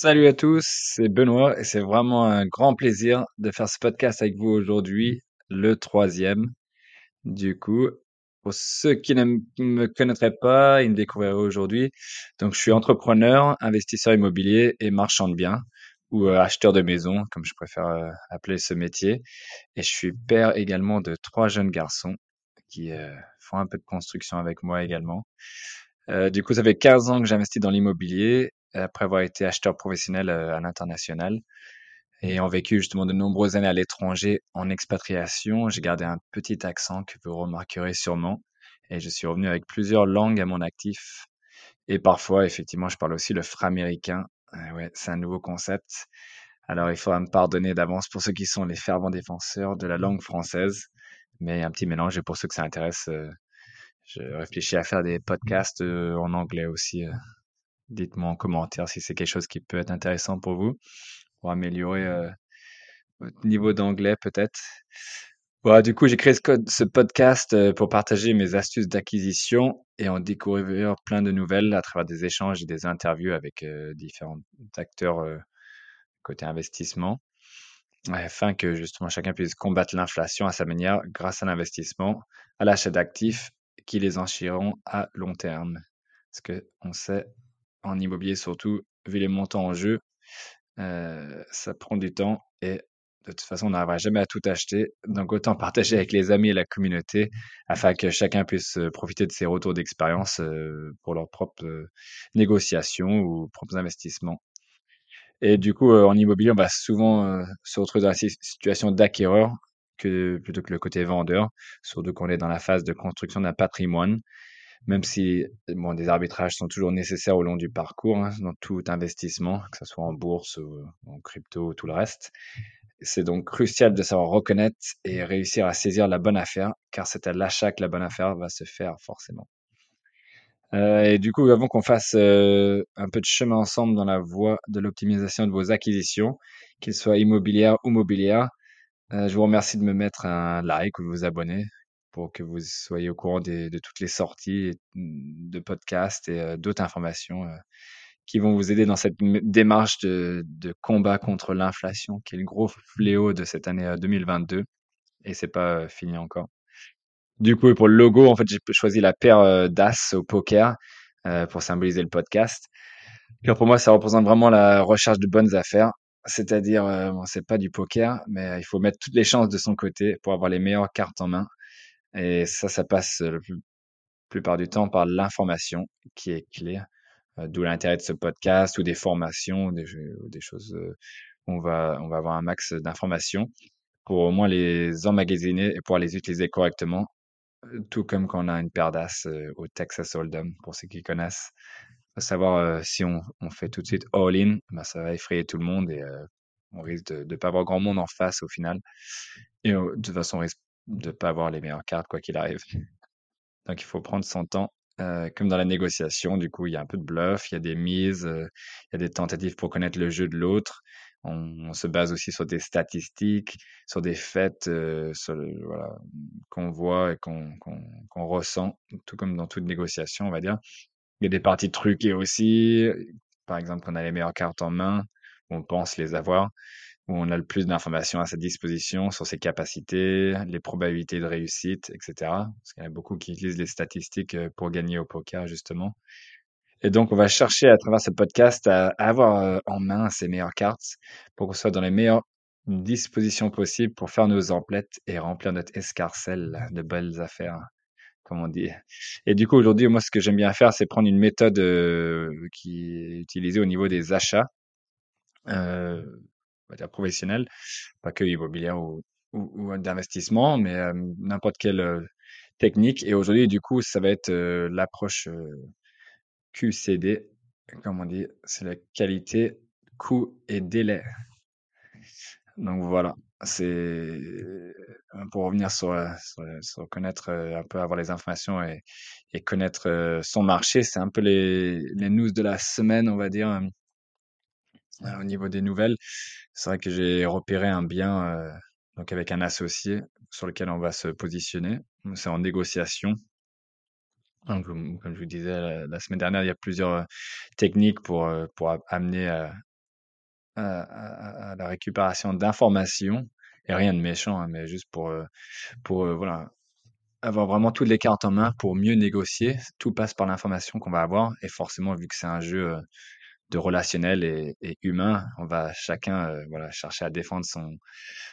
Salut à tous, c'est Benoît et c'est vraiment un grand plaisir de faire ce podcast avec vous aujourd'hui, le troisième. Du coup, pour ceux qui ne me connaîtraient pas, ils me découvriraient aujourd'hui. Donc, je suis entrepreneur, investisseur immobilier et marchand de biens ou euh, acheteur de maison, comme je préfère euh, appeler ce métier. Et je suis père également de trois jeunes garçons qui euh, font un peu de construction avec moi également. Du coup, ça fait 15 ans que j'investis dans l'immobilier après avoir été acheteur professionnel euh, à l'international et ayant vécu justement de nombreuses années à l'étranger en expatriation. J'ai gardé un petit accent que vous remarquerez sûrement et je suis revenu avec plusieurs langues à mon actif. Et parfois, effectivement, je parle aussi le framéricain. Euh, ouais, c'est un nouveau concept. Alors, il faudra me pardonner d'avance pour ceux qui sont les fervents défenseurs de la langue française, mais un petit mélange et pour ceux que ça intéresse, euh, je réfléchis à faire des podcasts euh, en anglais aussi. euh. Dites-moi en commentaire si c'est quelque chose qui peut être intéressant pour vous, pour améliorer euh, votre niveau d'anglais peut-être. Voilà, du coup, j'ai créé ce, code- ce podcast euh, pour partager mes astuces d'acquisition et en découvrir plein de nouvelles à travers des échanges et des interviews avec euh, différents acteurs euh, côté investissement, afin que justement chacun puisse combattre l'inflation à sa manière grâce à l'investissement, à l'achat d'actifs qui les enrichiront à long terme. Parce que on sait, en immobilier surtout, vu les montants en jeu, euh, ça prend du temps et de toute façon, on n'arrivera jamais à tout acheter. Donc, autant partager avec les amis et la communauté afin que chacun puisse euh, profiter de ses retours d'expérience euh, pour leurs propres négociations ou propres investissements. Et du coup, en immobilier, on va souvent se retrouver dans la si- situation d'acquéreur que, plutôt que le côté vendeur, surtout qu'on est dans la phase de construction d'un patrimoine, même si bon, des arbitrages sont toujours nécessaires au long du parcours, hein, dans tout investissement, que ce soit en bourse ou en crypto ou tout le reste. C'est donc crucial de savoir reconnaître et réussir à saisir la bonne affaire, car c'est à l'achat que la bonne affaire va se faire forcément. Euh, et du coup, avant qu'on fasse euh, un peu de chemin ensemble dans la voie de l'optimisation de vos acquisitions, qu'ils soient immobilières ou mobilières, euh, je vous remercie de me mettre un like ou de vous abonner pour que vous soyez au courant des- de toutes les sorties de podcasts et euh, d'autres informations euh, qui vont vous aider dans cette démarche de, de combat contre l'inflation, qui est le gros fléau de cette année euh, 2022. Et c'est pas euh, fini encore. Du coup, pour le logo, en fait, j'ai choisi la paire euh, d'as au poker euh, pour symboliser le podcast. Car pour moi, ça représente vraiment la recherche de bonnes affaires. C'est-à-dire, euh, bon, c'est pas du poker, mais il faut mettre toutes les chances de son côté pour avoir les meilleures cartes en main. Et ça, ça passe la plupart du temps par l'information qui est. Euh, D'où l'intérêt de ce podcast ou des formations, des, des choses où on va, on va avoir un max d'informations pour au moins les emmagasiner et pouvoir les utiliser correctement tout comme quand on a une paire d'as, au Texas Hold'em, pour ceux qui connaissent. Faut savoir, si on on fait tout de suite all in, bah, ça va effrayer tout le monde et on risque de de pas avoir grand monde en face au final et de toute façon, on risque de pas avoir les meilleures cartes quoi qu'il arrive. Donc il faut prendre son temps, heu, comme dans la négociation, du coup, il y a un peu de bluff, il y a des mises, heu, il y a des tentatives pour connaître le jeu de l'autre. On se base aussi sur des statistiques, sur des faits, voilà, qu'on voit et qu'on qu'on qu'on ressent, tout comme dans toute négociation, on va dire. Il y a des parties truquées aussi, par exemple, quand on a les meilleures cartes en main, on pense les avoir où on a le plus d'informations à sa disposition sur ses capacités, les probabilités de réussite, etc. Parce qu'il y en a beaucoup qui utilisent les statistiques euh, pour gagner au poker, justement. Et donc, on va chercher à travers ce podcast à, avoir euh, en main ces meilleures cartes pour qu'on soit dans les meilleures dispositions possibles pour faire nos emplettes et remplir notre escarcelle de belles affaires, comme on dit. Et du coup, aujourd'hui, moi, ce que j'aime bien faire, c'est prendre une méthode euh, qui est utilisée au niveau des achats, on va dire professionnels, pas que immobilière ou, ou, ou d'investissement, mais euh, n'importe quelle euh, technique. Et aujourd'hui, du coup, ça va être euh, l'approche euh, QCD, comme on dit, c'est la qualité, coût et délai. Donc voilà, c'est euh, pour revenir sur, euh, sur, sur connaître euh, un peu, avoir les informations et, et connaître euh, son marché, c'est un peu les, les news de la semaine, on va dire, euh, au niveau des nouvelles. C'est vrai que j'ai repéré un bien euh, donc avec un associé sur lequel on va se positionner. C'est en négociation. Donc, comme je vous disais la, semaine dernière, il y a plusieurs euh, techniques pour, euh, pour amener à, à, à- à la récupération d'informations et rien de méchant, hein, mais juste pour euh, pour euh, voilà avoir vraiment toutes les cartes en main pour mieux négocier. Tout passe par l'information qu'on va avoir et forcément vu que c'est un jeu euh, de relationnel et, humain, on va chacun euh, voilà chercher à défendre son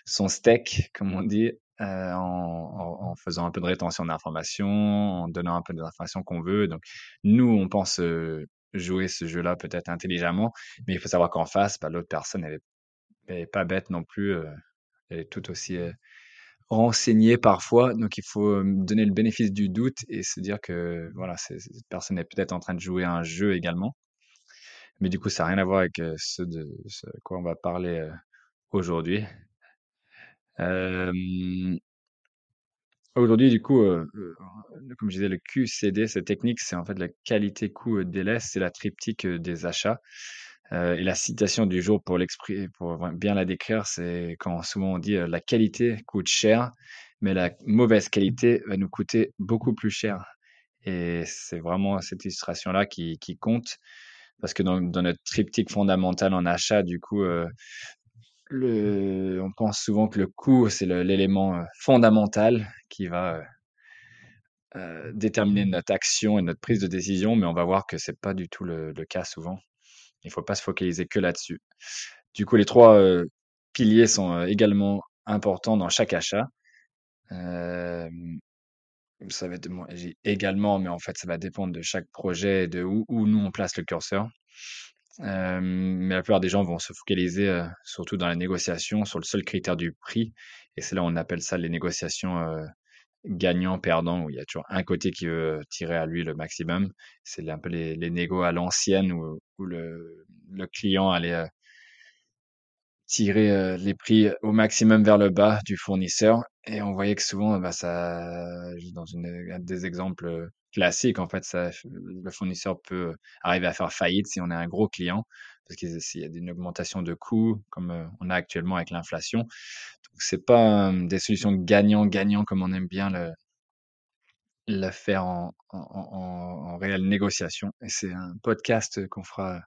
son steak, comme on dit, euh, en, en- en faisant un peu de rétention d'informations, en donnant un peu d'informations qu'on veut. Donc, nous, on pense euh, jouer ce jeu-là peut-être intelligemment, mais il faut savoir qu'en face, bah, l'autre personne, elle est, elle est pas bête non plus. euh, elle est tout aussi renseignée parfois. Donc, il faut donner le bénéfice du doute et se dire que voilà, cette personne est peut-être en train de jouer un jeu également. Mais du coup, ça n'a rien à voir avec euh, ce de quoi on va parler euh, aujourd'hui. Euh, Aujourd'hui, du coup, heu, comme je disais, le QCD, cette technique, c'est en fait la qualité, coût, heu, délai, c'est la triptyque, des achats. Et la citation du jour pour bien la décrire, c'est quand souvent on dit, «La qualité coûte cher, mais la mauvaise qualité va nous coûter beaucoup plus cher» et c'est vraiment cette illustration-là qui compte parce que dans notre triptyque fondamental en achat, du coup, le on pense souvent que le coût, c'est l'élément, heu, fondamental qui va, heu, déterminer notre action et notre prise de décision, mais on va voir que c'est pas du tout le cas souvent. Il faut pas se focaliser que là-dessus. Du coup, les 3 heu, piliers sont, également importants dans chaque achat. Ça va également, mais en fait, ça va dépendre de chaque projet et de où où nous on place le curseur. Hem, mais la plupart des gens vont se focaliser, heu, surtout dans la négociation, sur le seul critère du prix et c'est là on appelle ça les négociations, heu gagnant-perdant, où il y a toujours un côté qui veut tirer à lui le maximum. C'est un peu les, les négos à l'ancienne où, où le, le client allait euh, tirer euh, les prix au maximum vers le bas du fournisseur. Et on voyait que souvent, bah, ça, dans une, un des exemples classiques, en fait, ça, le fournisseur peut arriver à faire faillite si on est un gros client, parce qu'il y a une augmentation de coûts, comme on a actuellement avec l'inflation. Donc, c'est pas des solutions gagnant-gagnant comme on aime bien le, la faire en en en en réelle négociation et c'est un podcast qu'on fera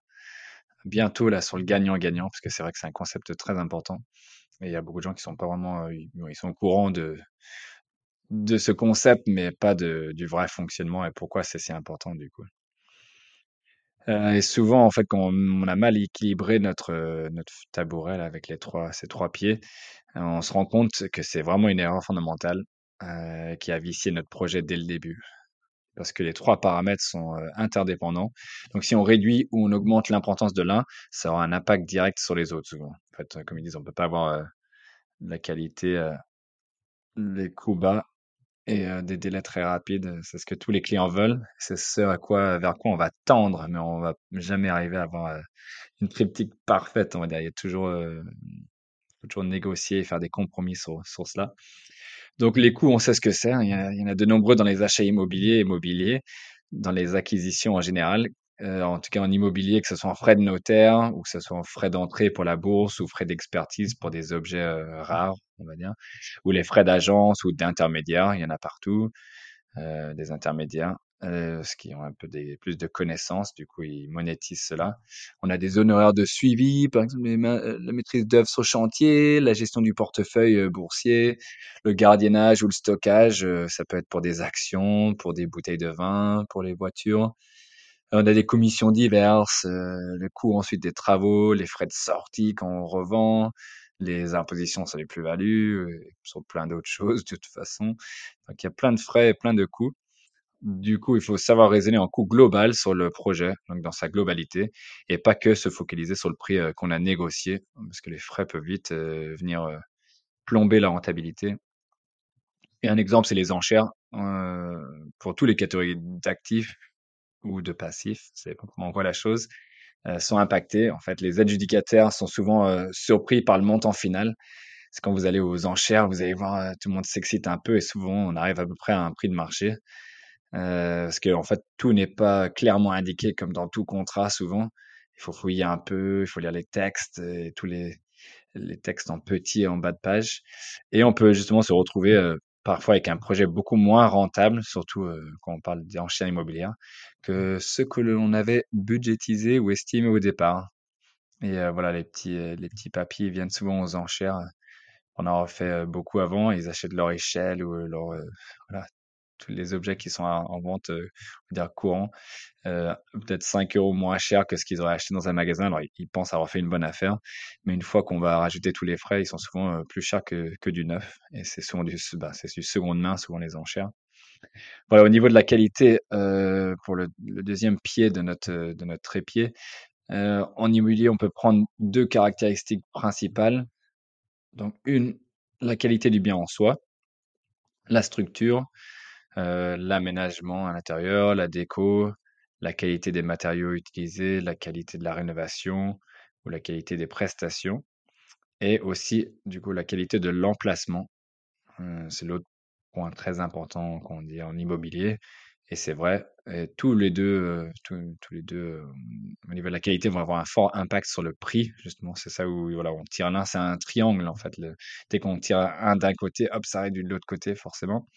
bientôt là sur le gagnant-gagnant parce que c'est vrai que c'est un concept très important et il y a beaucoup de gens qui sont pas vraiment, heu, ils sont au courant de de ce concept mais pas de du vrai fonctionnement et pourquoi c'est si important du coup. Heu et souvent en fait quand on a mal équilibré notre, heu, notre tabouret là avec les 3 ces 3 pieds, on se rend compte que c'est vraiment une erreur fondamentale, qui a vicié notre projet dès le début. Parce que les trois paramètres sont euh, interdépendants. Donc, si on réduit ou on augmente l'importance de l'un, ça aura un impact direct sur les autres. En fait, euh, comme ils disent, on peut pas avoir euh, la qualité, les coûts bas et des délais très rapides. C'est ce que tous les clients veulent. C'est ce à quoi, vers quoi on va tendre, mais on va jamais arriver à avoir une triptyque parfaite, on va dire. Il y a toujours, toujours négocier et faire des compromis sur, sur cela. Donc les coûts, on sait ce que c'est, hein. Il y en a de nombreux dans les achats immobiliers, immobiliers, dans les acquisitions en général. Heu, en tout cas en immobilier, que ce soit en frais de notaire ou que ce soit en frais d'entrée pour la bourse ou frais d'expertise pour des objets, heu, rares, on va dire, ou les frais d'agence ou d'intermédiaire, il y en a partout heu, des intermédiaires, heu, ce qui ont un peu des plus de connaissances, du coup, ils monétisent cela. On a des honoraires de suivi, par exemple, heu, la maîtrise d'œuvre sur chantier, la gestion du portefeuille, heu, boursier, le gardiennage ou le stockage, heu, ça peut être pour des actions, pour des bouteilles de vin, pour les voitures. On a des commissions diverses, heu, le coût ensuite des travaux, les frais de sortie quand on revend, les impositions sur les plus-values, sur plein d'autres choses de toute façon. Donc il y a plein de frais et plein de coûts. Du coup, il faut savoir raisonner en coût global sur le projet, donc dans sa globalité, et pas que se focaliser sur le prix, heu, qu'on a négocié, parce que les frais peuvent vite, heu, venir, heu, plomber la rentabilité. Et un exemple, c'est les enchères, pour tous les catégories d'actifs ou de passifs, dépend comment on voit la chose, sont impactés. En fait, les adjudicataires sont souvent, surpris par le montant final. C'est quand vous allez aux enchères, vous allez voir, tout le monde s'excite un peu et souvent on arrive à peu près à un prix de marché. Heu, parce qu'en fait, tout n'est pas clairement indiqué comme dans tout contrat souvent. Il faut fouiller un peu, il faut lire les textes et tous les les textes en petit et en bas de page et on peut justement se retrouver, heu, parfois avec un projet beaucoup moins rentable, surtout, heu, quand on parle d'enchères immobilières, que ce que l'on avait budgétisé ou estimé au départ. Et euh, voilà, les petits, euh, les petits papiers viennent souvent aux enchères. On en a fait euh, beaucoup avant. Ils achètent leur échelle ou leur, euh, voilà, tous les objets qui sont en en vente, euh, on va dire courant, euh, peut-être 5 euros moins cher que ce qu'ils auraient acheté dans un magasin. Alors, ils pensent avoir fait une bonne affaire, mais une fois qu'on va rajouter tous les frais, ils sont souvent euh, plus chers que, que du neuf. Et c'est souvent du, bah, c'est du seconde main, souvent les enchères. Voilà, au niveau de la qualité, euh, pour le, le deuxième pied de notre, de notre trépied, en immobilier, on peut prendre deux caractéristiques principales. Donc, une, la qualité du bien en soi, la structure, euh, l'aménagement à l'intérieur, la déco, la qualité des matériaux utilisés, la qualité de la rénovation ou la qualité des prestations et aussi, du coup, la qualité de l'emplacement. Heu, c'est l'autre point très important qu'on dit en immobilier et c'est vrai et tous les 2, heu, tous les 2, hem, au niveau de la qualité, vont avoir un fort impact sur le prix, justement. C'est ça où, voilà, on tire l'un, c'est un triangle, en fait, le dès qu'on tire un d'un côté, hop, ça réduit de l'autre côté, forcément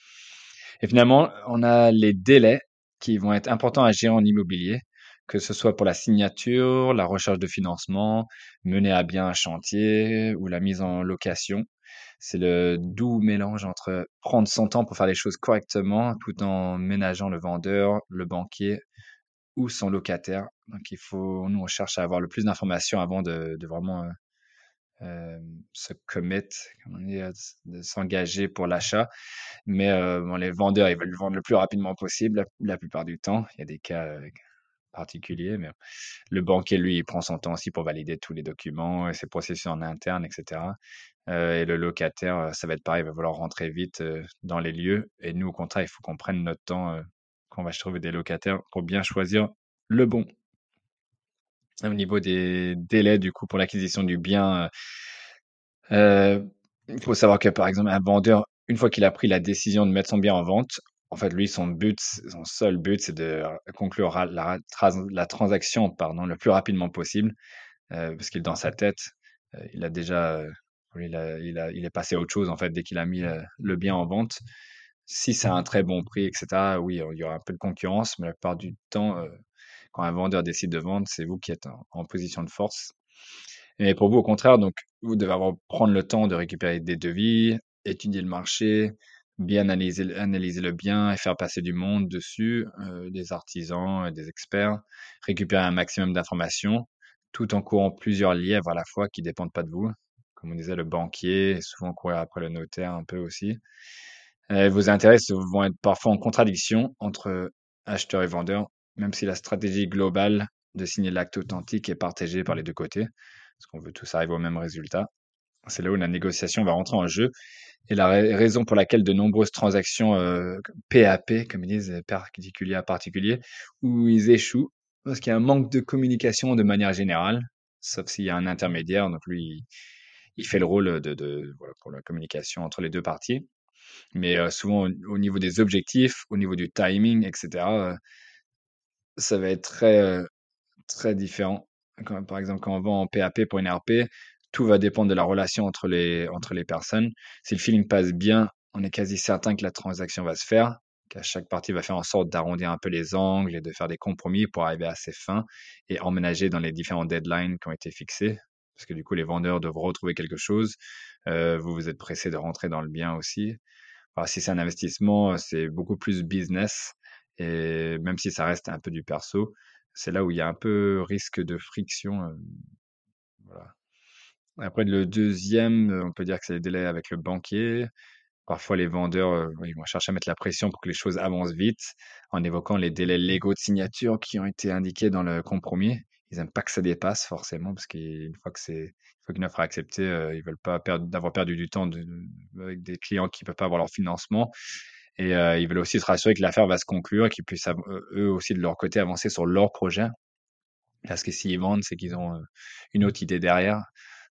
et finalement, on a les délais qui vont être importants à gérer en immobilier, que ce soit pour la signature, la recherche de financement, mener à bien un chantier ou la mise en location. C'est le doux mélange entre prendre son temps pour faire les choses correctement tout en ménageant le vendeur, le banquier ou son locataire. Donc il faut, nous on cherche à avoir le plus d'informations avant de, de vraiment euh, se commit, comme on dit, de s'engager pour l'achat. Mais bon, les vendeurs, ils veulent le vendre le plus rapidement possible la, plupart du temps. Il y a des cas particuliers, mais le banquier, lui, il prend son temps aussi pour valider tous les documents et ses processus en interne, etc. Euh, et le locataire, ça va être pareil, il va vouloir rentrer vite dans les lieux. Et nous, au contraire, il faut qu'on prenne notre temps euh, quand on va trouver des locataires pour bien choisir le bon. Au niveau des délais, du coup, pour l'acquisition du bien, euh, euh, il faut savoir que, par exemple, un vendeur, une fois qu'il a pris la décision de mettre son bien en vente, en fait, lui, son but, son seul but, c'est de conclure la, la transaction, pardon, le plus rapidement possible, euh, parce qu'il dans sa tête, euh, il a déjà, euh, il a, il a, il est passé à autre chose en fait dès qu'il a mis le bien en vente. Si c'est un très bon prix, etc. Oui, il y aura un peu de concurrence, mais la plupart du temps, quand un vendeur décide de vendre, c'est vous qui êtes en, position de force. Et pour vous, au contraire, donc, vous devez avoir, prendre le temps de récupérer des devis, étudier le marché, bien analyser, analyser le bien et faire passer du monde dessus, euh, des artisans, et des experts, récupérer un maximum d'informations, tout en courant plusieurs lièvres à la fois qui dépendent pas de vous. Comme on disait, le banquier, souvent courir après le notaire un peu aussi. Euh, vos intérêts vont être parfois en contradiction entre acheteur et vendeur, même si la stratégie globale de signer l'acte authentique est partagée par les deux côtés, parce qu'on veut tous arriver au même résultat. C'est là où la négociation va rentrer en jeu et la ra- raison pour laquelle de nombreuses transactions euh, PAP, comme ils disent, euh, particulier à particulier, où ils échouent, parce qu'il y a un manque de communication de manière générale, sauf s'il y a un intermédiaire, donc lui, il, fait le rôle de, de voilà, pour la communication entre les deux parties. Mais euh, souvent, au, au niveau des objectifs, au niveau du timing, etc., euh, ça va être très, très différent. Par exemple, quand on vend en PAP pour une RP, tout va dépendre de la relation entre les, entre les personnes. Si le feeling passe bien, on est quasi certain que la transaction va se faire, qu'à chaque partie va faire en sorte d'arrondir un peu les angles et de faire des compromis pour arriver à ses fins et emménager dans les différents deadlines qui ont été fixés. Parce que du coup, les vendeurs doivent retrouver quelque chose. Euh, vous, vous êtes pressé de rentrer dans le bien aussi. Alors, si c'est un investissement, c'est beaucoup plus business. Et même si ça reste un peu du perso, c'est là où il y a un peu risque de friction. euh, voilà. Après, le deuxième, euh, on peut dire que c'est les délais avec le banquier. Parfois, les vendeurs, euh, ils vont chercher à mettre la pression pour que les choses avancent vite, en évoquant les délais légaux de signature qui ont été indiqués dans le compromis. Ils n'aiment pas que ça dépasse forcément, parce qu'une fois qu'une offre est acceptée, euh, ils veulent pas perdre, d'avoir perdu du temps avec des clients qui peuvent pas avoir leur financement. Et euh, ils veulent aussi se rassurer que l'affaire va se conclure et qu'ils puissent euh, eux aussi de leur côté avancer sur leur projet. Parce que s'ils vendent, c'est qu'ils ont euh, une autre idée derrière.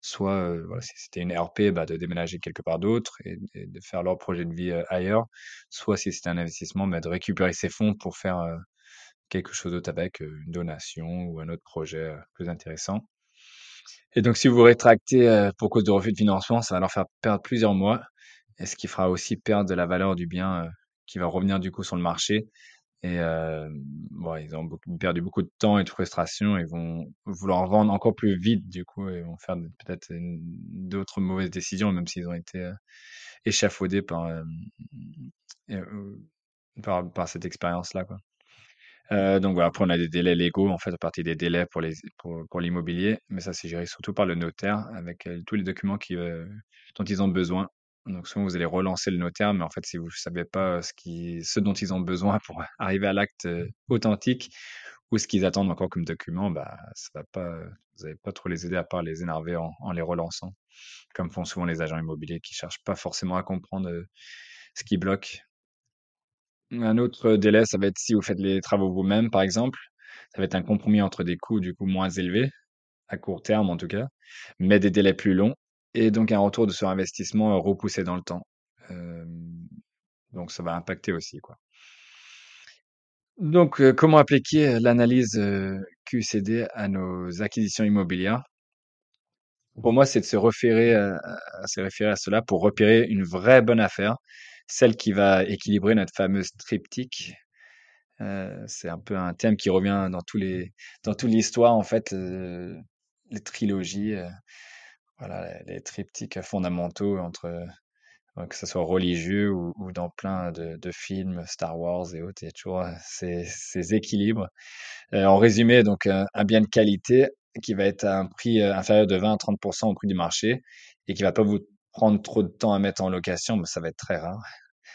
Soit, euh, voilà, si c'était une RP, bah, de déménager quelque part d'autre et, de faire leur projet de vie ailleurs. Soit si c'était un investissement, bah, de récupérer ses fonds pour faire quelque chose d'autre avec, une donation ou un autre projet plus intéressant. Et donc, si vous rétractez pour cause de refus de financement, ça va leur faire perdre plusieurs mois, et ce qui fera aussi perdre de la valeur du bien euh, qui va revenir du coup sur le marché Et euh, bon, ils ont perdu beaucoup de temps et de frustration. Ils vont vouloir vendre encore plus vite, du coup, et vont faire peut-être d'autres mauvaises décisions, même s'ils ont été euh, échafaudés par, euh, et, euh, par, cette expérience-là. Euh, donc voilà, après on a des délais légaux en fait à partir des délais pour les pour, l'immobilier, mais ça c'est géré surtout par le notaire avec euh, tous les documents euh, dont ils ont besoin. Donc souvent vous allez relancer le notaire, mais en fait si vous savez pas ce dont ils ont besoin pour arriver à l'acte authentique ou ce qu'ils attendent encore comme document, bah ça va pas vous n'allez pas trop les aider à part les énerver en, en les relançant, comme font souvent les agents immobiliers qui cherchent pas forcément à comprendre ce qui bloque. Un autre délai, ça va être si vous faites les travaux vous-même, par exemple. Ça va être un compromis entre des coûts, du coup, moins élevés, à court terme en tout cas, mais des délais plus longs, et donc un retour de sur investissement euh, repoussé dans le temps. Euh, donc ça va impacter aussi, quoi. Donc, euh, comment appliquer l'analyse euh, QCD à nos acquisitions immobilières? Pour moi, c'est de se référer à, se référer à cela pour repérer une vraie bonne affaire, celle qui va équilibrer notre fameuse triptyque c'est un peu un thème qui revient dans tous les dans toute l'histoire en fait, les trilogies, voilà, les triptyques fondamentaux entre, heu, que ça soit religieux ou dans plein de films, Star Wars et autres, il y a toujours, heu, ces équilibres. Heu, en résumé donc, un bien de qualité qui va être à un prix, inférieur de 20 à 30% au prix du marché et qui va pas vous prendre trop de temps à mettre en location, bah, ça va être très rare.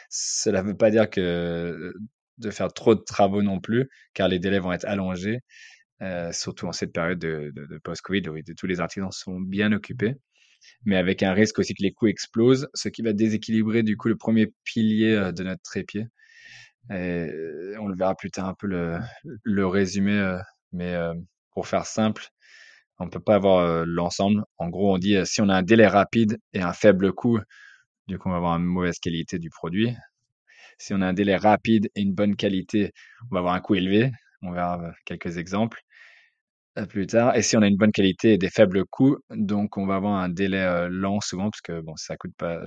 Cela ne veut pas dire que de faire trop de travaux non plus, car les délais vont être allongés, euh, surtout en cette période de, post-Covid où tous les artisans sont bien occupés, mais avec un risque aussi que les coûts explosent, ce qui va déséquilibrer du coup le premier pilier euh, de notre trépied. On le verra plus tard un peu le, le résumé, euh, mais pour faire simple, on peut pas avoir l'ensemble. En gros, on dit si on a un délai rapide et un faible coût, du coup, on va avoir une mauvaise qualité du produit. Si on a un délai rapide et une bonne qualité, on va avoir un coût élevé. On verra euh, quelques exemples euh, plus tard. Et si on a une bonne qualité et des faibles coûts, donc on va avoir un délai euh, lent souvent parce que ça coûte pas,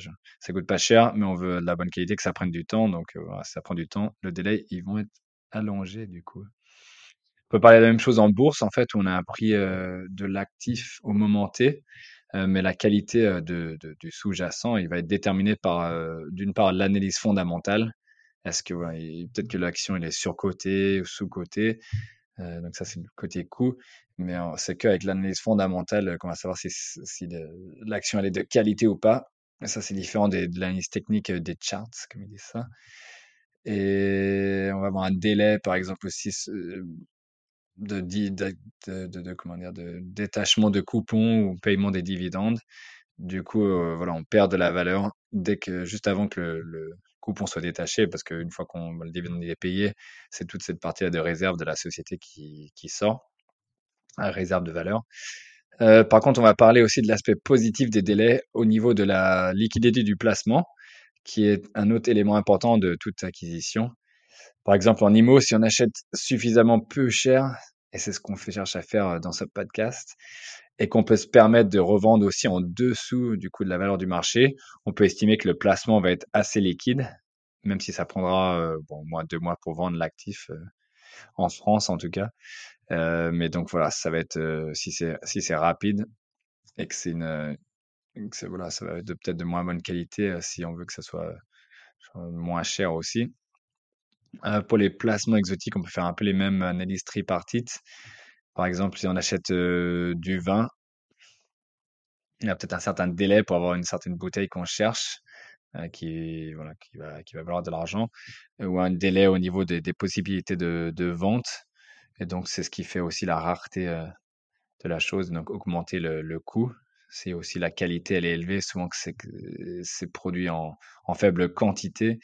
coûte pas cher, mais on veut de la bonne qualité, que ça prenne du temps. Donc ça prend du temps. Le délai, ils vont être allongés du coup. On peut parler de la même chose en bourse en fait où on a un prix de l'actif au moment T. Mais la qualité du sous-jacent, il va être déterminé par, d'une part, l'analyse fondamentale. Est-ce que il- peut-être que l'action elle est surcotée ou sous-cotée. Euh, donc ça c'est le côté coût, mais c'est qu'avec l'analyse fondamentale euh, qu'on va savoir si, si l'action elle est de qualité ou pas. Et ça c'est différent de l'analyse technique euh, des charts, comme ils disent ça. Et on va avoir un délai, par exemple aussi de, comment dire, de détachement de coupons ou paiement des dividendes. Du coup, voilà, on perd de la valeur dès que, juste avant que le coupon soit détaché, parce qu'une fois qu'on le dividende est payé, c'est toute cette partie-là de réserve de la société qui, qui sort, à réserve de valeur. Euh, par contre, on va parler aussi de l'aspect positif des délais au niveau de la liquidité du placement, qui est un autre élément important de toute acquisition. Par exemple, en IMO, si on achète suffisamment peu cher, et c'est ce qu'on cherche à faire euh, dans ce podcast, et qu'on peut se permettre de revendre aussi en dessous du coût de la valeur du marché, on peut estimer que le placement va être assez liquide, même si ça prendra euh, bon, moins deux mois pour vendre l'actif euh, en France en tout cas. Euh, mais donc voilà, ça va être euh, si c'est si c'est rapide et que c'est une euh, que voilà, ça va être peut-être de moins bonne qualité si on veut que ça soit, moins cher aussi. Pour les placements exotiques, on peut faire un peu les mêmes analyses tripartites. Par exemple, si on achète du vin, il y a peut-être un certain délai pour avoir une certaine bouteille qu'on cherche, euh, qui, voilà, qui va, qui va valoir de l'argent, euh, ou un délai au niveau des, possibilités de, vente. Et donc, c'est ce qui fait aussi la rareté euh, de la chose, donc augmenter le, coût. C'est aussi la qualité, elle est élevée, souvent que c'est produit en, faible quantité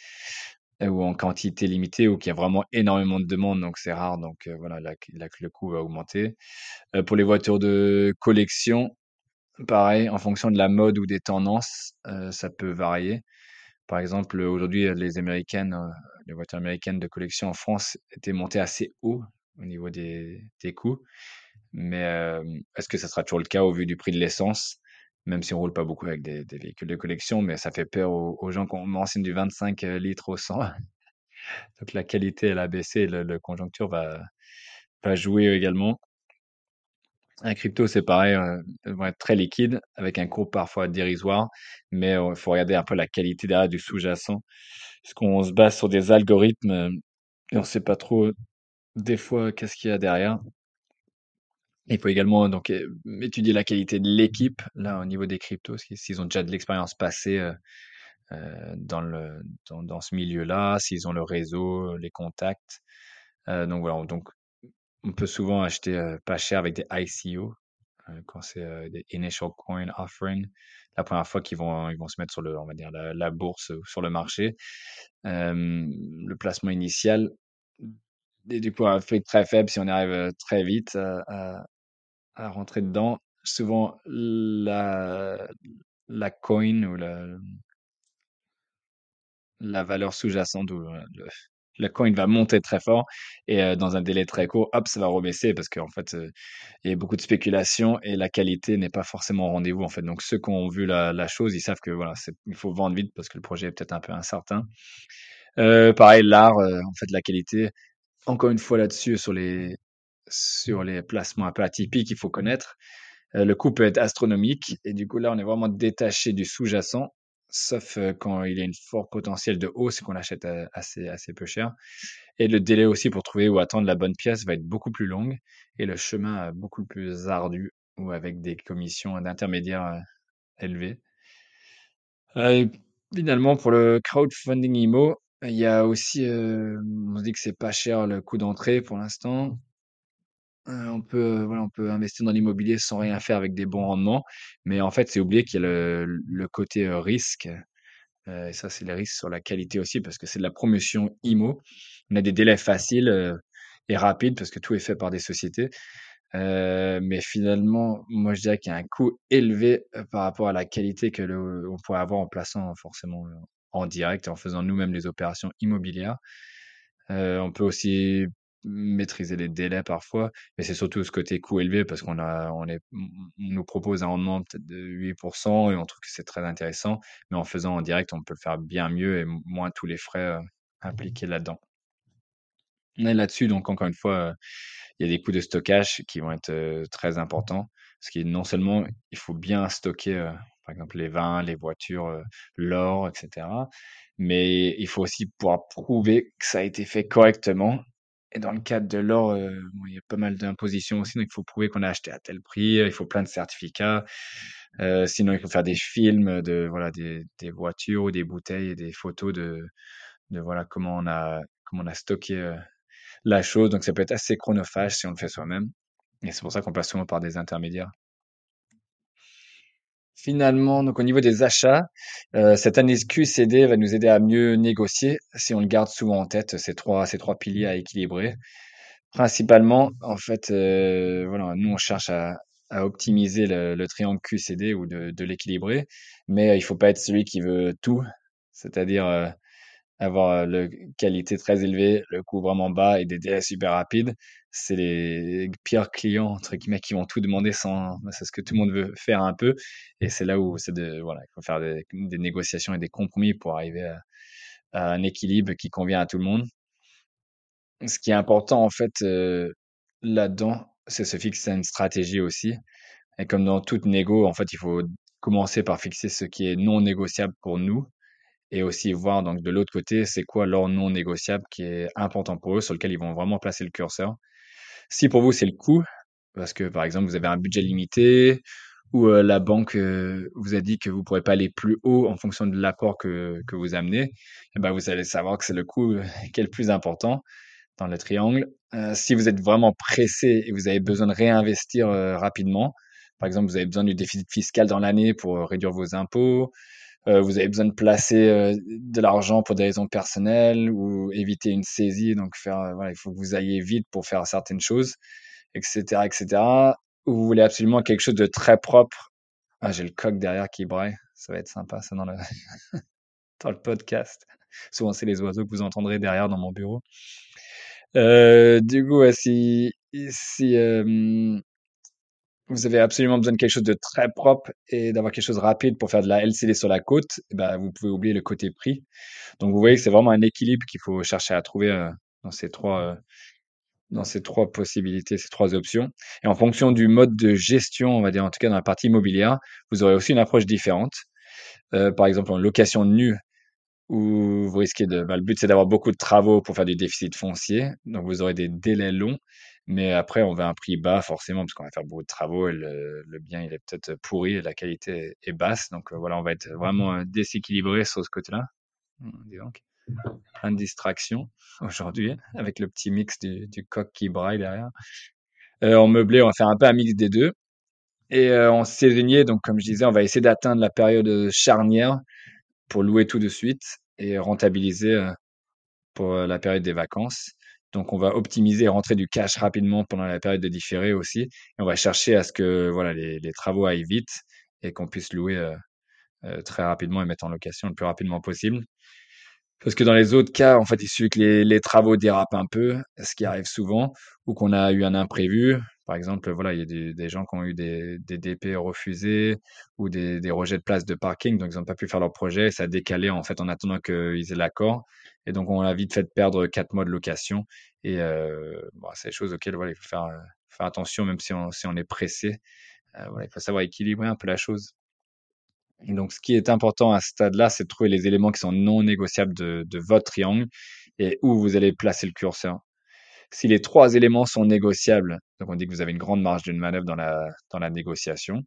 ou en quantité limitée ou qu'il y a vraiment énormément de demandes, donc c'est rare, donc euh, voilà, là, là que le coût va augmenter. Euh, pour les voitures de collection, pareil, en fonction de la mode ou des tendances, euh, ça peut varier. Par exemple, aujourd'hui, les américaines, les voitures américaines de collection en France étaient montées assez haut au niveau des, des coûts. Mais est-ce que ça sera toujours le cas au vu du prix de l'essence? Même si on roule pas beaucoup avec des, véhicules de collection, mais ça fait peur aux, aux gens ont mentionné du 25 litres au 100. Donc la qualité, elle a baissé, le, le conjoncture va, va jouer également. Un crypto, c'est pareil, euh, vont être très liquides, avec un cours parfois dérisoire, mais il faut regarder un peu la qualité derrière du sous-jacent. Parce qu'on se base sur des algorithmes euh, et on sait pas trop des fois qu'est-ce qu'il y a derrière. Il faut également donc euh, étudier la qualité de l'équipe, là au niveau des cryptos, s'ils ont déjà de l'expérience passée euh, euh, dans, le, dans, dans ce milieu-là, s'ils ont le réseau, les contacts. Euh, donc voilà, donc on peut souvent acheter euh, pas cher avec des ICO, euh, quand c'est des Initial Coin Offering, la première fois qu'ils vont, ils vont se mettre sur le, on va dire la, bourse ou sur le marché. Le placement initial, et du coup, un prix très faible si on arrive très vite à rentrer dedans. Souvent, la, coin ou la, la valeur sous-jacente ou le, le coin va monter très fort et euh, dans un délai très court, hop, ça va rebaisser parce qu'en fait, euh, il y a beaucoup de spéculation et la qualité n'est pas forcément au rendez-vous en fait. Donc ceux qui ont vu la, chose, ils savent que voilà, il faut vendre vite parce que le projet est peut-être un peu incertain. Euh, pareil, l'art, en fait, la qualité. Encore une fois là-dessus, sur les sur les placements un peu atypiques, il faut connaître. Euh, le coût peut être astronomique et du coup là, on est vraiment détaché du sous-jacent, sauf euh, quand il y a une fort potentiel de hausse et qu'on achète euh, assez assez peu cher. Et le délai aussi pour trouver ou attendre la bonne pièce va être beaucoup plus long et le chemin beaucoup plus ardu ou avec des commissions d'intermédiaires élevées. Finalement, pour le crowdfunding IMO, il y a aussi, on se dit que c'est pas cher le coût d'entrée pour l'instant. Euh, on peut, euh, voilà, on peut investir dans l'immobilier sans rien faire avec des bons rendements, mais en fait, c'est oublier qu'il y a le, le côté euh, risque. Et ça, c'est le risque sur la qualité aussi, parce que c'est de la promotion IMO. On a des délais faciles et rapides, parce que tout est fait par des sociétés. Mais finalement, moi, je dirais qu'il y a un coût élevé par rapport à la qualité que le, on pourrait avoir en plaçant forcément en direct en faisant nous-mêmes les opérations immobilières. On peut aussi maîtriser les délais parfois, mais c'est surtout ce côté coût élevé parce qu'on a, on est, on nous propose un rendement de 8% et on trouve que c'est très intéressant, mais en faisant en direct, on peut le faire bien mieux et moins tous les frais euh, impliqués là-dedans. On là-dessus, donc encore une fois, il y a des coûts de stockage qui vont être euh, très importants. Parce que non seulement il faut bien stocker, euh, par exemple, les vins, les voitures, euh, l'or, etc. Mais il faut aussi pouvoir prouver que ça a été fait correctement. Et dans le cadre de l'or, euh, il y a pas mal d'impositions aussi, donc il faut prouver qu'on a acheté à tel prix, il faut plein de certificats. Euh, sinon, il faut faire des films de voilà des, des voitures ou des bouteilles et des photos de, de voilà comment on a comment on a stocké euh, la chose. Donc ça peut être assez chronophage si on le fait soi-même. Et c'est pour ça qu'on passe souvent par des intermédiaires. Finalement, donc au niveau des achats, euh, cette analyse QCD va nous aider à mieux négocier si on le garde souvent en tête, ces trois, ces trois piliers à équilibrer. Principalement, en fait, euh, voilà, nous on cherche à, à optimiser le, le triangle QCD ou de, de l'équilibrer, mais euh, il faut pas être celui qui veut tout, c'est-à-dire euh, avoir le qualité très élevée, le coût vraiment bas et des délais super rapides. C'est les pires clients, entre guillemets, qui vont tout demander sans, c'est ce que tout le monde veut faire un peu. Et c'est là où c'est de, voilà, il faut faire des, négociations et des compromis pour arriver à, un équilibre qui convient à tout le monde. Ce qui est important, en fait, là-dedans, c'est se fixer une stratégie aussi. Et comme dans toute négo, en fait, il faut commencer par fixer ce qui est non négociable pour nous et aussi voir donc de l'autre côté, c'est quoi leur non négociable qui est important pour eux, sur lequel ils vont vraiment placer le curseur. Si pour vous c'est le coût, parce que par exemple vous avez un budget limité ou euh, la banque euh, vous a dit que vous pourrez pas aller plus haut en fonction de l'apport que, que vous amenez, eh ben vous allez savoir que c'est le coût euh, qui est le plus important dans le triangle. Si vous êtes vraiment pressé et vous avez besoin de réinvestir rapidement, par exemple vous avez besoin du déficit fiscal dans l'année pour réduire vos impôts, euh, vous avez besoin de placer euh, de l'argent pour des raisons personnelles ou éviter une saisie, donc faire, euh, voilà, il faut que vous ayez vite pour faire certaines choses, etc., etc. Ou vous voulez absolument quelque chose de très propre. Ah, j'ai le coq derrière qui braille. Ça va être sympa, ça, dans le, dans le podcast. Souvent, c'est les oiseaux que vous entendrez derrière dans mon bureau. Euh, du coup, si, si, euh, vous avez absolument besoin de quelque chose de très propre et d'avoir quelque chose de rapide pour faire de la LCD sur la côte, eh ben, vous pouvez oublier le côté prix. Donc vous voyez que c'est vraiment un équilibre qu'il faut chercher à trouver euh, dans ces trois euh, dans ces trois possibilités, ces trois options. Et en fonction du mode de gestion, on va dire en tout cas dans la partie immobilière, vous aurez aussi une approche différente. Euh, par exemple, en location nue, où vous risquez de. Bah, le but, c'est d'avoir beaucoup de travaux pour faire du déficit foncier. Donc, vous aurez des délais longs. Mais après, on veut un prix bas, forcément, parce qu'on va faire beaucoup de travaux et le, le bien, il est peut-être pourri et la qualité est basse. Donc, euh, voilà, on va être vraiment euh, déséquilibré sur ce côté-là. Hum, donc. Plein de distractions aujourd'hui, avec le petit mix du, du coq qui braille derrière. Euh, en meublé, on va faire un peu un mix des deux. Et euh, en saisonnier, donc comme je disais, on va essayer d'atteindre la période charnière pour louer tout de suite et rentabiliser euh, pour la période des vacances. Donc on va optimiser et rentrer du cash rapidement pendant la période de différé aussi. Et on va chercher à ce que voilà les, travaux aillent vite et qu'on puisse louer euh, euh, très rapidement et mettre en location le plus rapidement possible. Parce que dans les autres cas, en fait, il suffit que les, travaux dérapent un peu, ce qui arrive souvent, ou qu'on a eu un imprévu. Par exemple, voilà, il y a des, gens qui ont eu des, DP refusés ou des, rejets de place de parking, donc ils n'ont pas pu faire leur projet. Ça a décalé en fait en attendant qu'ils aient l'accord, et donc on a vite fait perdre quatre mois de location. Et euh, bon, c'est des choses auxquelles voilà, il faut faire, faire attention, même si on, si on est pressé. Euh, voilà, il faut savoir équilibrer un peu la chose. Donc, ce qui est important à ce stade-là, c'est de trouver les éléments qui sont non négociables de, de votre triangle et où vous allez placer le curseur. Si les trois éléments sont négociables, donc on dit que vous avez une grande marge de manœuvre dans la, dans la négociation,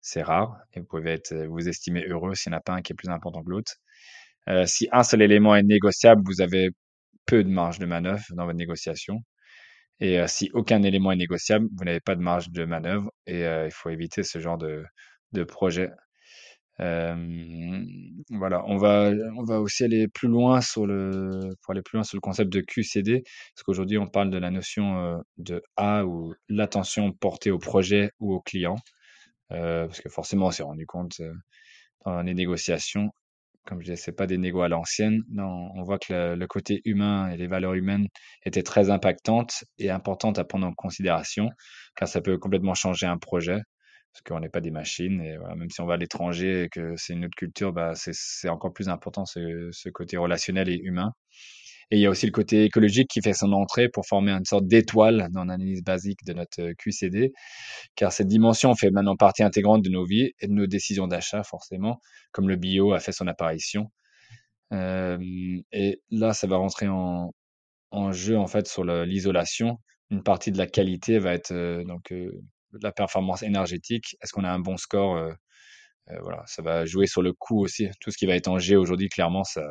c'est rare et vous pouvez être, vous estimer heureux s'il n'y en a pas un qui est plus important que l'autre. Euh, si un seul élément est négociable, vous avez peu de marge de manœuvre dans votre négociation. Et euh, si aucun élément est négociable, vous n'avez pas de marge de manœuvre et euh, il faut éviter ce genre de, de projet voilà, on va on va aussi aller plus loin sur le pour aller plus loin sur le concept de QCD, parce qu'aujourd'hui on parle de la notion de A ou l'attention portée au projet ou au client, parce que forcément on s'est rendu compte dans les négociations, comme je disais, c'est pas des négos à l'ancienne. Non, on voit que le, côté humain et les valeurs humaines étaient très impactantes et importantes à prendre en considération, car ça peut complètement changer un projet parce qu'on n'est pas des machines et voilà, même si on va à l'étranger et que c'est une autre culture, bah c'est encore plus important ce côté relationnel et humain. Et il y a aussi le côté écologique qui fait son entrée pour former une sorte d'étoile dans l'analyse basique de notre euh, QCD, car cette dimension fait maintenant partie intégrante de nos vies et de nos décisions d'achat forcément, comme le bio a fait son apparition. Euh, et là, ça va rentrer en, en jeu en fait sur l'isolation. Une partie de la qualité va être euh, donc euh, la performance énergétique. Est-ce qu'on a un bon score euh, euh, Voilà, ça va jouer sur le coût aussi. Tout ce qui va être en G aujourd'hui, clairement, ça,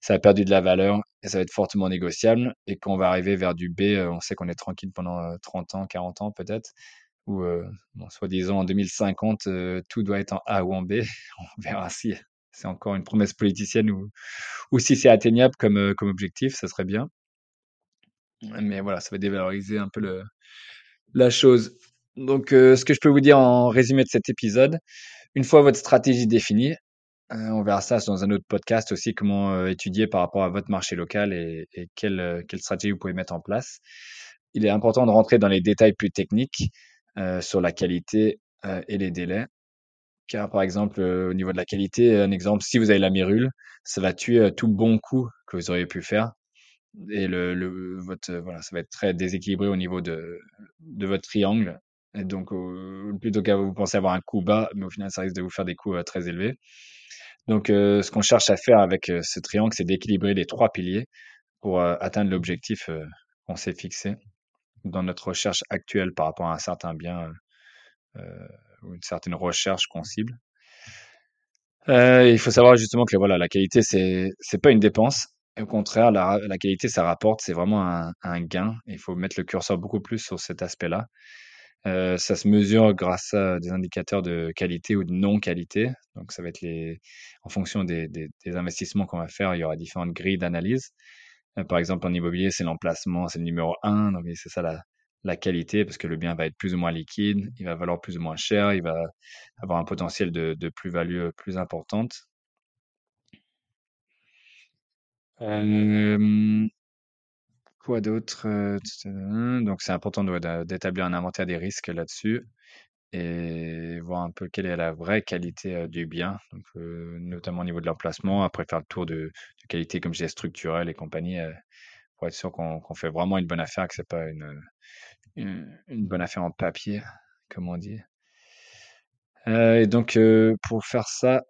ça a perdu de la valeur et ça va être fortement négociable. Et quand on va arriver vers du B, euh, on sait qu'on est tranquille pendant euh, 30 ans, 40 ans peut-être. Ou euh, bon, soi-disant en 2050, euh, tout doit être en A ou en B. On verra si c'est encore une promesse politicienne ou, ou si c'est atteignable comme, euh, comme objectif, ça serait bien. Mais voilà, ça va dévaloriser un peu le, la chose. Donc, euh, ce que je peux vous dire en résumé de cet épisode, une fois votre stratégie définie, euh, on verra ça dans un autre podcast aussi, comment euh, étudier par rapport à votre marché local et, et quelle, euh, quelle stratégie vous pouvez mettre en place. Il est important de rentrer dans les détails plus techniques euh, sur la qualité euh, et les délais. Car par exemple, euh, au niveau de la qualité, un exemple, si vous avez la mérule, ça va tuer euh, tout bon coup que vous auriez pu faire et le, le votre voilà, ça va être très déséquilibré au niveau de de votre triangle. Et donc, euh, plutôt qu'à vous penser avoir un coup bas, mais au final, ça risque de vous faire des coups euh, très élevés. Donc, euh, ce qu'on cherche à faire avec euh, ce triangle, c'est d'équilibrer les trois piliers pour euh, atteindre l'objectif qu'on s'est fixé dans notre recherche actuelle par rapport à un certain bien ou une certaine recherche qu'on cible. Il faut savoir justement que voilà, la qualité, c'est c'est pas une dépense. Au contraire, la, qualité, ça rapporte, c'est vraiment un gain. Il faut mettre le curseur beaucoup plus sur cet aspect-là. Euh, ça se mesure grâce à des indicateurs de qualité ou de non-qualité. Donc, ça va être les, en fonction des, des, des investissements qu'on va faire, il y aura différentes grilles d'analyse. Euh, par exemple, en immobilier, c'est l'emplacement, c'est le numéro un. Donc, c'est ça la, la qualité, parce que le bien va être plus ou moins liquide, il va valoir plus ou moins cher, il va avoir un potentiel de, de plus-value plus importante. Euh, quoi d'autre? Donc, c'est important d'établir un inventaire des risques là-dessus et voir un peu quelle est la vraie qualité du bien, donc, notamment au niveau de l'emplacement. Après, faire le tour de, qualité, comme je disais, structurelle et compagnie, pour être sûr qu'on fait vraiment une bonne affaire, que c'est pas une, une, bonne affaire en papier, comme on dit. Et donc, pour faire ça,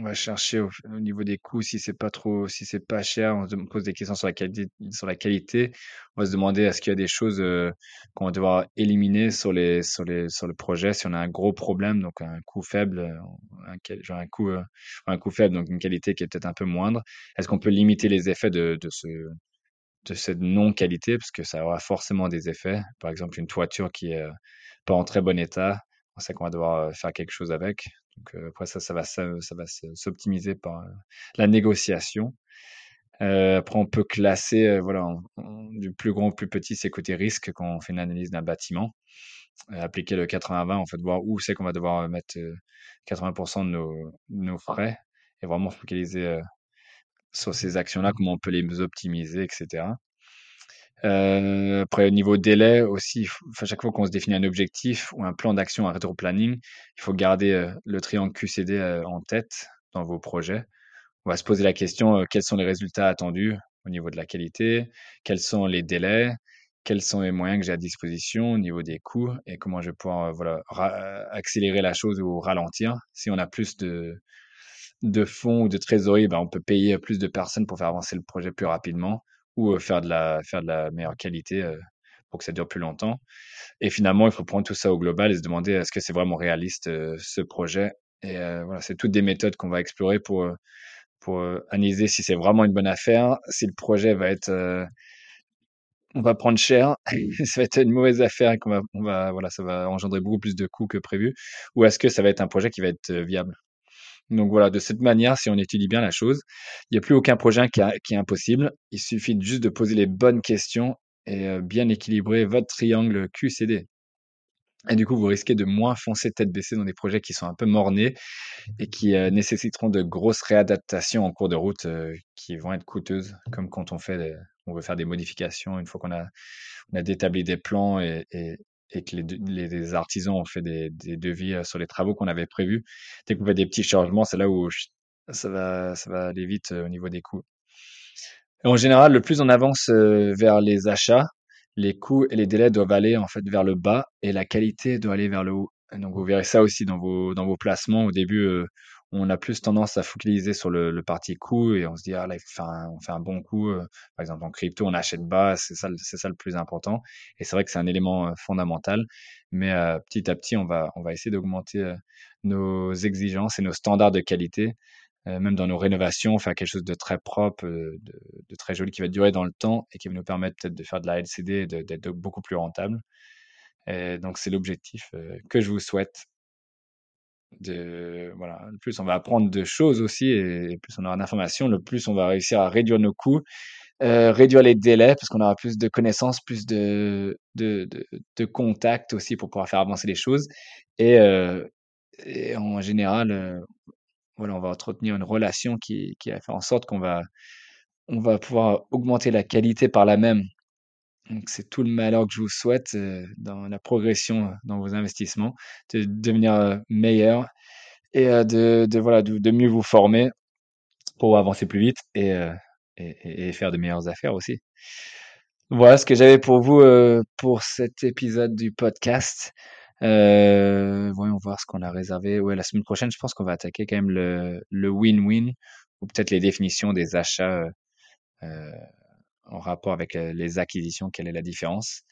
on va chercher au, au niveau des coûts si c'est pas trop, si c'est pas cher, on se pose des questions sur la qualité, sur la qualité. On va se demander est-ce qu'il y a des choses euh, qu'on va devoir éliminer sur les, sur les, sur le projet si on a un gros problème, donc un coût faible, euh, un, genre un coût, euh, un coût faible, donc une qualité qui est peut-être un peu moindre. Est-ce qu'on peut limiter les effets de, de ce, de cette non-qualité? Parce que ça aura forcément des effets. Par exemple, une toiture qui est pas en très bon état, on sait qu'on va devoir faire quelque chose avec. Donc après ça, ça va, ça, va se- s'optimiser par la négociation. Euh, après, on peut classer, euh, voilà, du plus grand au plus petit, c'est côté risque quand on fait une analyse d'un bâtiment. Appliquer le 80-20, en fait, voir où c'est qu'on va devoir mettre euh, 80% de nos, nos frais et vraiment focaliser sur ces actions-là, comment on peut les optimiser, etc. Euh, après, au niveau délai aussi, enfin, chaque fois qu'on se définit un objectif ou un plan d'action, un rétro-planning, il faut garder euh, le triangle QCD euh, en tête dans vos projets. On va se poser la question, euh, quels sont les résultats attendus au niveau de la qualité, quels sont les délais, quels sont les moyens que j'ai à disposition au niveau des coûts? Et comment je vais pouvoir voilà, accélérer la chose ou ralentir? Si on a plus de, de fonds ou de trésorerie, ben, on peut payer plus de personnes pour faire avancer le projet plus rapidement ou faire de la, faire de la meilleure qualité pour que ça dure plus longtemps. Et finalement, il faut prendre tout ça au global et se demander est-ce que c'est vraiment réaliste euh, ce projet? Et euh, voilà, c'est toutes des méthodes qu'on va explorer pour, pour analyser si c'est vraiment une bonne affaire, si le projet va être, euh, on va prendre cher, ça va être une mauvaise affaire et qu'on va, on va, voilà, ça va engendrer beaucoup plus de coûts que prévu, ou est-ce que ça va être un projet qui va être viable? Donc voilà, de cette manière, si on étudie bien la chose, il n'y a plus aucun projet qui, est impossible. Il suffit juste de poser les bonnes questions et euh, bien équilibrer votre triangle QCD. Et du coup, vous risquez de moins foncer tête baissée dans des projets qui sont un peu mornés et qui euh, nécessiteront de grosses réadaptations en cours de route euh, qui vont être coûteuses, comme quand on fait des- on veut faire des modifications une fois qu'on a, on des plans et, et que les, les, les artisans ont fait des, des devis euh, sur les travaux qu'on avait prévus. Dès qu'on fait des petits changements, c'est là où ça va, ça va aller vite euh, au niveau des coûts. En général, le plus on avance euh, vers les achats, les coûts et les délais doivent aller en fait vers le bas et la qualité doit aller vers le haut. Donc vous verrez ça aussi dans vos dans vos placements. Au début, on a plus tendance à focaliser sur le, le parti coût et on se dit ah là un- on fait un bon coup. euh, par exemple en crypto, on achète bas, c'est ça c'est ça le plus important. Et c'est vrai que c'est un élément euh, fondamental. Mais euh, petit à petit, on va on va essayer d'augmenter euh, nos exigences et nos standards de qualité euh, même dans nos rénovations, faire quelque chose de très propre, de, de très joli qui va durer dans le temps et qui va nous permettre peut-être de faire de la LCD et d'être beaucoup plus rentable. Et donc c'est l'objectif que je vous souhaite. De, voilà, plus on va apprendre de choses aussi et, et plus on aura d'informations, le plus on va réussir à réduire nos coûts, euh, réduire les délais parce qu'on aura plus de connaissances, plus de, de, de, de contacts aussi pour pouvoir faire avancer les choses. Et, euh, et en général, euh, voilà, on va entretenir une relation qui, qui va faire en sorte qu'on va, on va pouvoir augmenter la qualité par la même. Donc, c'est tout le malheur que je vous souhaite euh, dans la progression euh, dans vos investissements, de devenir euh, meilleur et de, de, voilà, de, mieux vous former pour avancer plus vite et, et, faire de meilleures affaires aussi. Voilà ce que j'avais pour vous pour cet épisode du podcast. Voyons voir ce qu'on a réservé. Ouais, la semaine prochaine, je pense qu'on va attaquer quand même le le win-win ou peut-être les définitions des achats en rapport avec euh, les acquisitions. Quelle est la différence?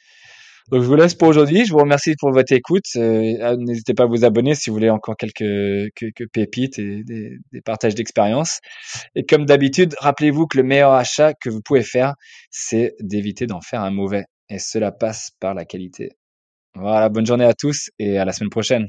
Donc, je vous laisse pour aujourd'hui. Je vous remercie pour votre écoute. Euh, n'hésitez pas à vous abonner si vous voulez encore quelques, pépites et des, des partages d'expérience. Et comme d'habitude, rappelez-vous que le meilleur achat que vous pouvez faire, c'est d'éviter d'en faire un mauvais. Et cela passe par la qualité. Voilà, bonne journée à tous et à la semaine prochaine.